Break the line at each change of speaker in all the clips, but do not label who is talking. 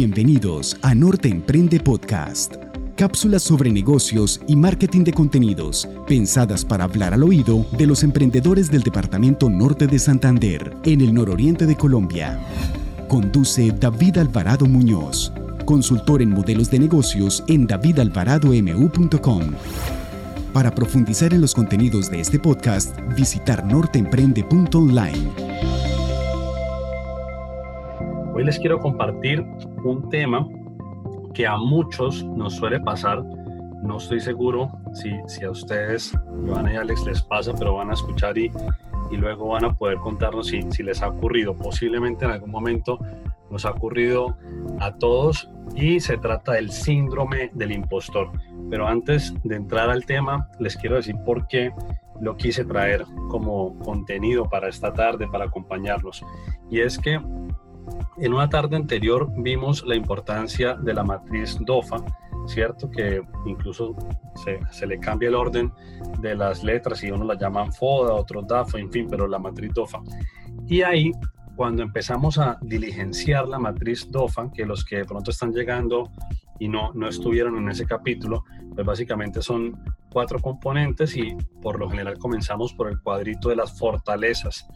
Bienvenidos a Norte Emprende Podcast. Cápsulas sobre negocios y marketing de contenidos, pensadas para hablar al oído de los emprendedores del Departamento Norte de Santander, en el nororiente de Colombia. Conduce David Alvarado Muñoz, consultor en modelos de negocios en davidalvaradomu.com. Para profundizar en los contenidos de este podcast, visitar norteemprende.online.
Hoy les quiero compartir un tema que a muchos nos suele pasar. No estoy seguro si, si a ustedes, Joana y Alex, les pasa, pero van a escuchar y, y luego van a poder contarnos si, si les ha ocurrido. Posiblemente en algún momento nos ha ocurrido a todos y se trata del síndrome del impostor. Pero antes de entrar al tema, les quiero decir por qué lo quise traer como contenido para esta tarde, para acompañarlos. Y es que en una tarde anterior vimos la importancia de la matriz DOFA, ¿cierto? Que incluso se, le cambia el orden de las letras y uno la llaman FODA, otros DAFA, en fin, pero la matriz DOFA. Y ahí, cuando empezamos a diligenciar la matriz DOFA, que los que de pronto están llegando y no, no estuvieron en ese capítulo, pues básicamente son cuatro componentes y por lo general comenzamos por el cuadrito de las fortalezas.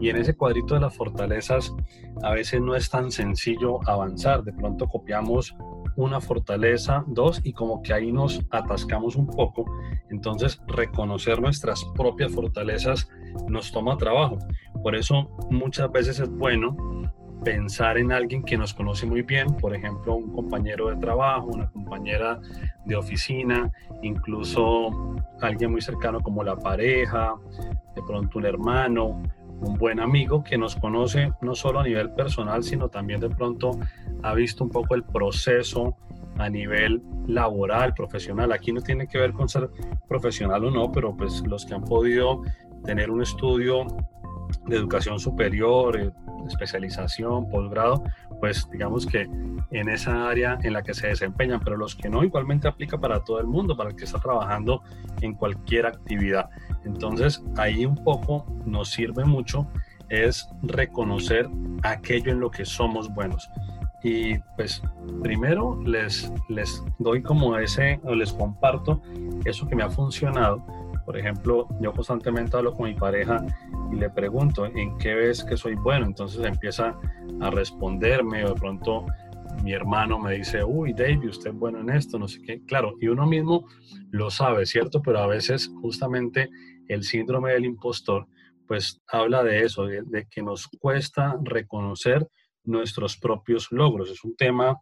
Y en ese cuadrito de las fortalezas a veces no es tan sencillo avanzar. De pronto copiamos una fortaleza, dos, y como que ahí nos atascamos un poco. Entonces reconocer nuestras propias fortalezas nos toma trabajo. Por eso muchas veces es bueno pensar en alguien que nos conoce muy bien, por ejemplo, un compañero de trabajo, una compañera de oficina, incluso alguien muy cercano como la pareja, de pronto un hermano, un buen amigo que nos conoce no solo a nivel personal, sino también de pronto ha visto un poco el proceso a nivel laboral, profesional. Aquí no tiene que ver con ser profesional o no, pero pues los que han podido tener un estudio de educación superior, eh, especialización, posgrado, pues digamos que en esa área en la que se desempeñan, pero los que no igualmente aplica para todo el mundo, para el que está trabajando en cualquier actividad. Entonces ahí un poco nos sirve mucho es reconocer aquello en lo que somos buenos. Y pues primero les, les doy como ese, o les comparto eso que me ha funcionado. Por ejemplo, yo constantemente hablo con mi pareja y le pregunto, ¿en qué ves que soy bueno? Entonces empieza a responderme o de pronto mi hermano me dice, uy, David, usted es bueno en esto, no sé qué. Claro, y uno mismo lo sabe, ¿cierto? Pero a veces justamente el síndrome del impostor, pues habla de eso, de, que nos cuesta reconocer nuestros propios logros. Es un tema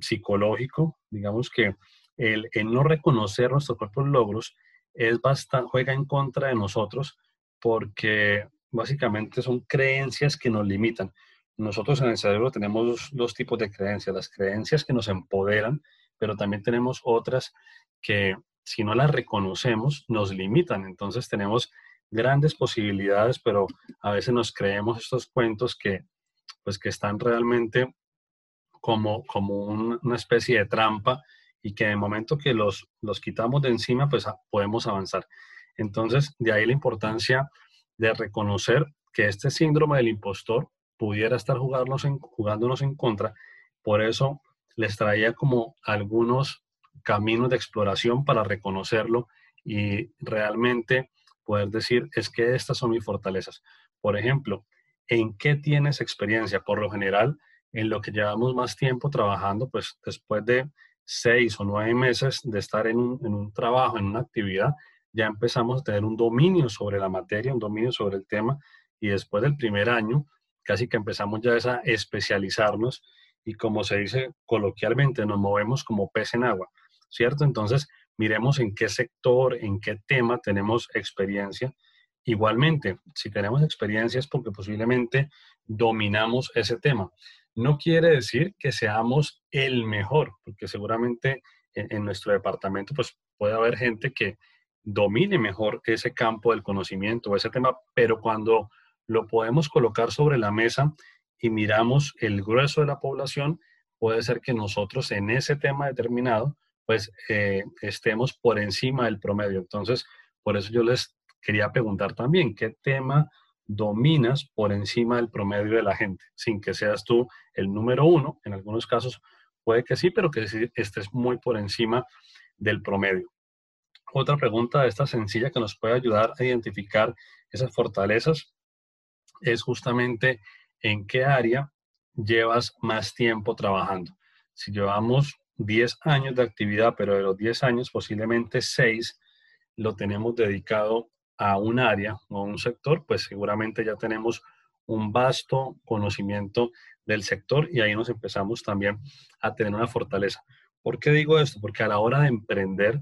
psicológico, digamos que el, el no reconocer nuestros propios logros es bastante, juega en contra de nosotros porque básicamente son creencias que nos limitan. Nosotros en el cerebro tenemos dos, tipos de creencias, las creencias que nos empoderan, pero también tenemos otras que si no las reconocemos nos limitan. Entonces tenemos grandes posibilidades, pero a veces nos creemos estos cuentos que, pues, que están realmente como, como una especie de trampa y que el momento que los, los quitamos de encima, pues podemos avanzar. Entonces, de ahí la importancia de reconocer que este síndrome del impostor pudiera estar en, jugándonos en contra. Por eso les traía como algunos caminos de exploración para reconocerlo y realmente poder decir, es que estas son mis fortalezas. Por ejemplo, ¿en qué tienes experiencia? Por lo general, en lo que llevamos más tiempo trabajando, pues después de seis o nueve meses de estar en un, trabajo, en una actividad, ya empezamos a tener un dominio sobre la materia, un dominio sobre el tema, y después del primer año, casi que empezamos ya a especializarnos y como se dice coloquialmente, nos movemos como pez en agua, ¿cierto? Entonces, miremos en qué sector, en qué tema tenemos experiencia. Igualmente, si tenemos experiencia es porque posiblemente dominamos ese tema. No quiere decir que seamos el mejor, porque seguramente en, nuestro departamento pues puede haber gente que domine mejor ese campo del conocimiento, ese tema, pero cuando lo podemos colocar sobre la mesa y miramos el grueso de la población, puede ser que nosotros en ese tema determinado, pues eh, estemos por encima del promedio. Entonces, por eso yo les quería preguntar también, ¿qué tema dominas por encima del promedio de la gente, sin que seas tú el número uno. En algunos casos puede que sí, pero que estés muy por encima del promedio. Otra pregunta esta sencilla que nos puede ayudar a identificar esas fortalezas es justamente en qué área llevas más tiempo trabajando. Si llevamos 10 años de actividad, pero de los 10 años posiblemente 6 lo tenemos dedicado a un área o a un sector, pues seguramente ya tenemos un vasto conocimiento del sector y ahí nos empezamos también a tener una fortaleza. ¿Por qué digo esto? Porque a la hora de emprender,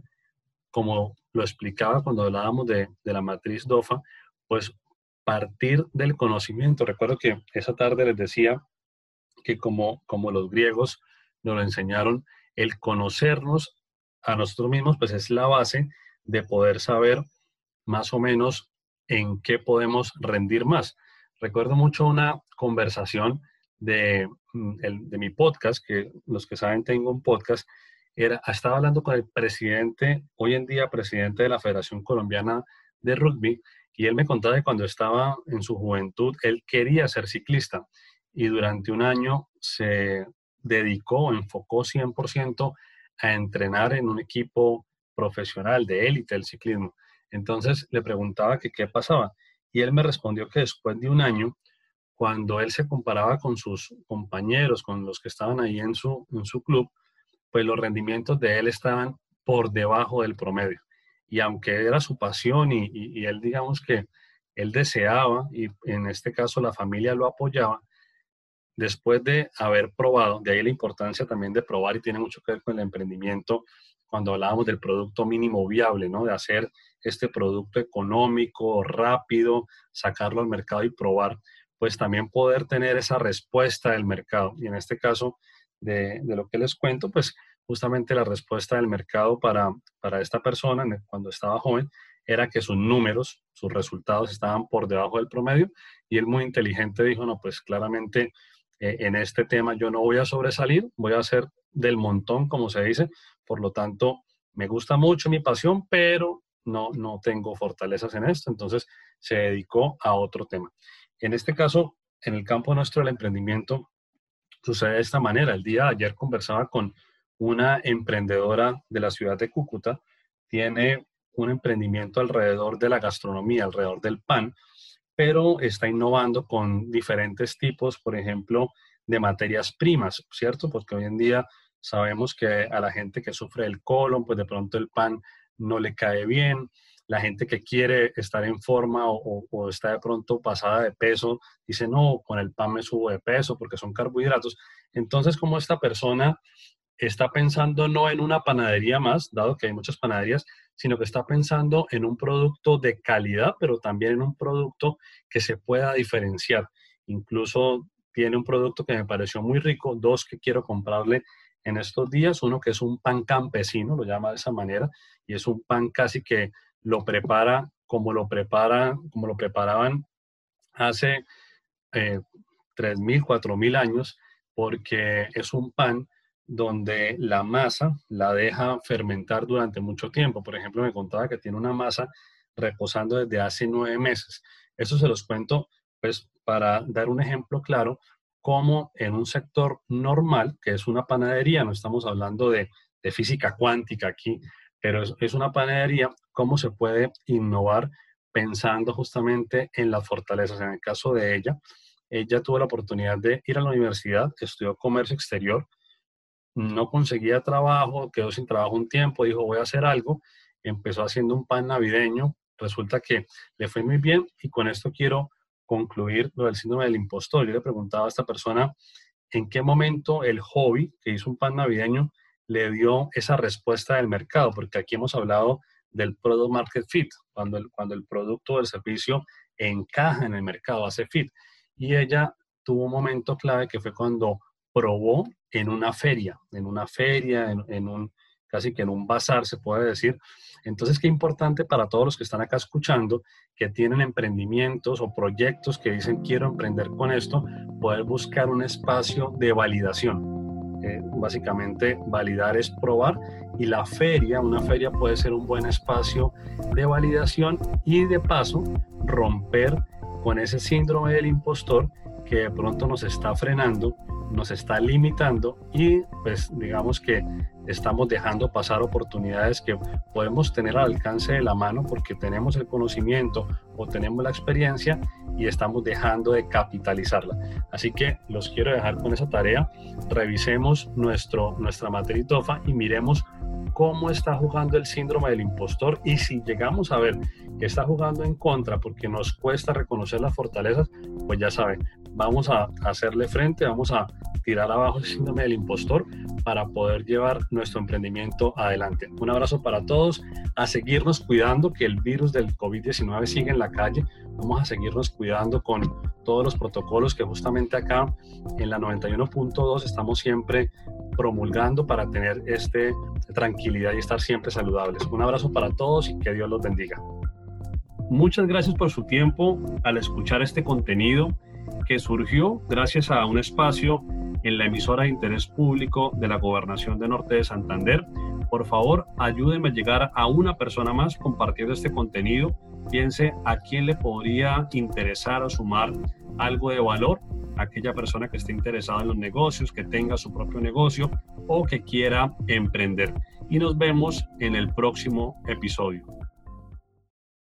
como lo explicaba cuando hablábamos de, de la matriz DOFA, pues partir del conocimiento. Recuerdo que esa tarde les decía que como, como los griegos nos lo enseñaron, el conocernos a nosotros mismos, pues es la base de poder saber más o menos en qué podemos rendir más. Recuerdo mucho una conversación de, mm, de mi podcast, que los que saben tengo un podcast, era, estaba hablando con el presidente, hoy en día presidente de la Federación Colombiana de Rugby, y él me contaba que cuando estaba en su juventud, él quería ser ciclista y durante un año se dedicó, enfocó 100% a entrenar en un equipo profesional de élite del ciclismo. Entonces le preguntaba qué pasaba y él me respondió que después de un año, cuando él se comparaba con sus compañeros, con los que estaban ahí en su, en su club, pues los rendimientos de él estaban por debajo del promedio. Y aunque era su pasión y él digamos que él deseaba, y en este caso la familia lo apoyaba, después de haber probado, de ahí la importancia también de probar y tiene mucho que ver con el emprendimiento, cuando hablábamos del producto mínimo viable, ¿no? De hacer este producto económico, rápido, sacarlo al mercado y probar, pues también poder tener esa respuesta del mercado. Y en este caso, de, lo que les cuento, pues justamente la respuesta del mercado para, para esta persona cuando estaba joven era que sus números, sus resultados estaban por debajo del promedio y él muy inteligente dijo, no, pues claramente eh, en este tema yo no voy a sobresalir, voy a ser del montón, como se dice, por lo tanto, me gusta mucho mi pasión, pero no, no tengo fortalezas en esto, entonces se dedicó a otro tema. En este caso, en el campo nuestro del emprendimiento, sucede de esta manera. El día de ayer conversaba con una emprendedora de la ciudad de Cúcuta, tiene un emprendimiento alrededor de la gastronomía, alrededor del pan, pero está innovando con diferentes tipos, por ejemplo, de materias primas, ¿cierto? Porque hoy en día sabemos que a la gente que sufre el colon, pues de pronto el pan no le cae bien, la gente que quiere estar en forma o, está de pronto pasada de peso, dice, no, con el pan me subo de peso porque son carbohidratos. Entonces, como esta persona está pensando no en una panadería más, dado que hay muchas panaderías, sino que está pensando en un producto de calidad, pero también en un producto que se pueda diferenciar. Incluso tiene un producto que me pareció muy rico, dos que quiero comprarle en estos días, uno que es un pan campesino, lo llama de esa manera, y es un pan casi que lo prepara como lo prepara, como lo preparaban hace eh, 3.000, 4.000 años, porque es un pan donde la masa la deja fermentar durante mucho tiempo. Por ejemplo, me contaba que tiene una masa reposando desde hace nueve meses. Eso se los cuento, pues, para dar un ejemplo claro, como en un sector normal, que es una panadería, no estamos hablando de, física cuántica aquí, pero es, es, una panadería, cómo se puede innovar pensando justamente en las fortalezas. En el caso de ella, ella tuvo la oportunidad de ir a la universidad, estudió comercio exterior, no conseguía trabajo, quedó sin trabajo un tiempo, dijo voy a hacer algo, empezó haciendo un pan navideño, resulta que le fue muy bien y con esto quiero concluir lo del síndrome del impostor. Yo le preguntaba a esta persona en qué momento el hobby que hizo un pan navideño le dio esa respuesta del mercado, porque aquí hemos hablado del product market fit, cuando el, cuando el producto o el servicio encaja en el mercado, hace fit. Y ella tuvo un momento clave que fue cuando probó en una feria, en una feria, en, un, casi que en un bazar se puede decir. Entonces, qué importante para todos los que están acá escuchando, que tienen emprendimientos o proyectos que dicen quiero emprender con esto, poder buscar un espacio de validación. Eh, básicamente, validar es probar y la feria, una feria puede ser un buen espacio de validación y de paso romper con ese síndrome del impostor que de pronto nos está frenando, nos está limitando y pues digamos que estamos dejando pasar oportunidades que podemos tener al alcance de la mano porque tenemos el conocimiento o tenemos la experiencia y estamos dejando de capitalizarla. Así que los quiero dejar con esa tarea. Revisemos nuestro, nuestra TOFA y miremos cómo está jugando el síndrome del impostor y si llegamos a ver que está jugando en contra porque nos cuesta reconocer las fortalezas, pues ya saben, vamos a hacerle frente, vamos a tirar abajo el síndrome del impostor para poder llevar nuestro emprendimiento adelante. Un abrazo para todos, a seguirnos cuidando que el virus del COVID-19 sigue en la calle, vamos a seguirnos cuidando con todos los protocolos que justamente acá en la 91.2 estamos siempre promulgando para tener este tranquilidad y estar siempre saludables. Un abrazo para todos y que Dios los bendiga. Muchas gracias por su tiempo al escuchar este contenido que surgió gracias a un espacio en la emisora de interés público de la Gobernación de Norte de Santander. Por favor, ayúdenme a llegar a una persona más compartiendo este contenido. Piense a quién le podría interesar o sumar algo de valor, aquella persona que esté interesada en los negocios, que tenga su propio negocio o que quiera emprender. Y nos vemos en el próximo episodio.